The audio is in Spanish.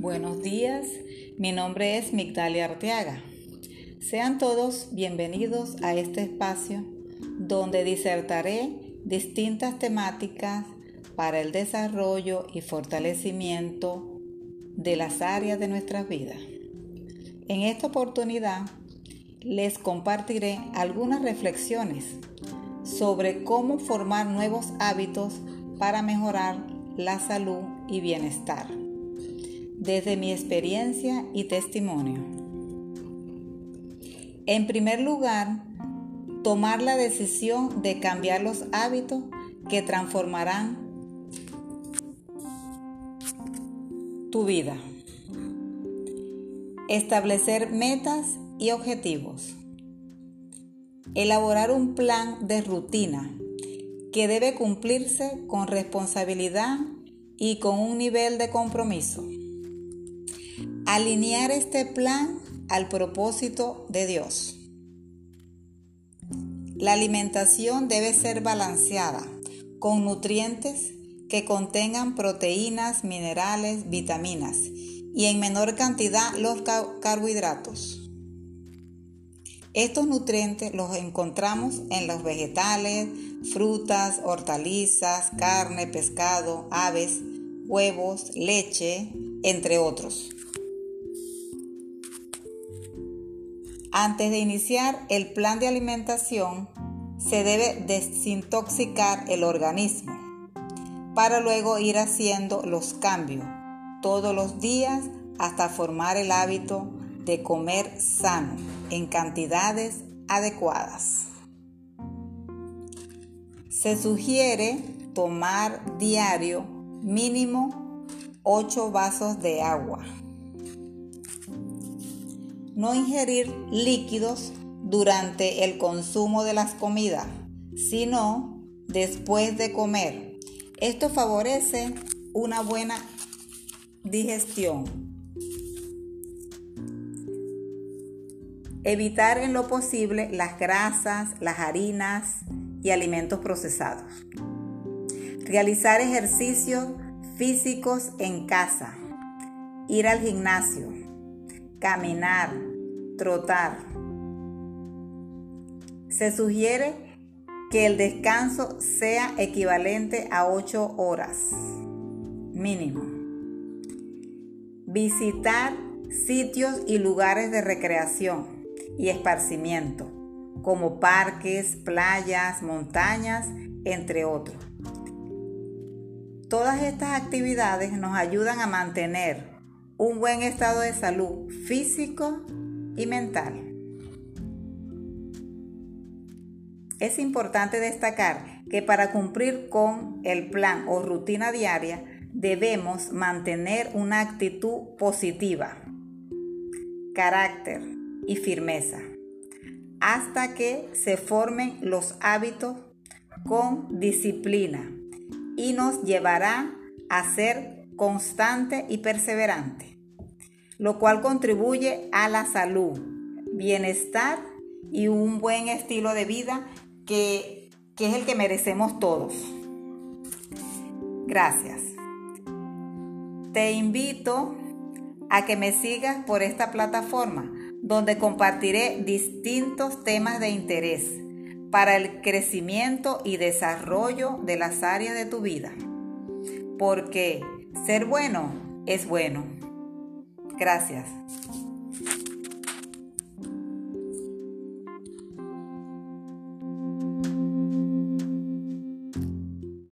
Buenos días, mi nombre es Migdalia Arteaga. Sean todos bienvenidos a este espacio donde disertaré distintas temáticas para el desarrollo y fortalecimiento de las áreas de nuestras vidas. En esta oportunidad les compartiré algunas reflexiones sobre cómo formar nuevos hábitos para mejorar la salud y bienestar, desde mi experiencia y testimonio. En primer lugar, tomar la decisión de cambiar los hábitos que transformarán tu vida. Establecer metas y objetivos. Elaborar un plan de rutina que debe cumplirse con responsabilidad y con un nivel de compromiso. Alinear este plan al propósito de Dios. La alimentación debe ser balanceada con nutrientes que contengan proteínas, minerales, vitaminas y en menor cantidad los carbohidratos. Estos nutrientes los encontramos en los vegetales, frutas, hortalizas, carne, pescado, aves, huevos, leche, entre otros. Antes de iniciar el plan de alimentación, se debe desintoxicar el organismo para luego ir haciendo los cambios todos los días hasta formar el hábito de comer sano en cantidades adecuadas. Se sugiere tomar diario mínimo 8 vasos de agua. No ingerir líquidos durante el consumo de las comidas, sino después de comer. Esto favorece una buena digestión Evitar en lo posible las grasas, las harinas y alimentos procesados. Realizar ejercicios físicos en casa. Ir al gimnasio. Caminar. Trotar. Se sugiere que el descanso sea equivalente a 8 horas mínimo. Visitar sitios y lugares de recreación y esparcimiento, como parques, playas, montañas, entre otros. Todas estas actividades nos ayudan a mantener un buen estado de salud físico y mental. Es importante destacar que para cumplir con el plan o rutina diaria debemos mantener una actitud positiva, carácter, y firmeza, hasta que se formen los hábitos con disciplina y nos llevará a ser constante y perseverante, lo cual contribuye a la salud, bienestar y un buen estilo de vida que, que es el que merecemos todos. Gracias. Te invito a que me sigas por esta plataforma donde compartiré distintos temas de interés para el crecimiento y desarrollo de las áreas de tu vida. Porque ser bueno es bueno. Gracias.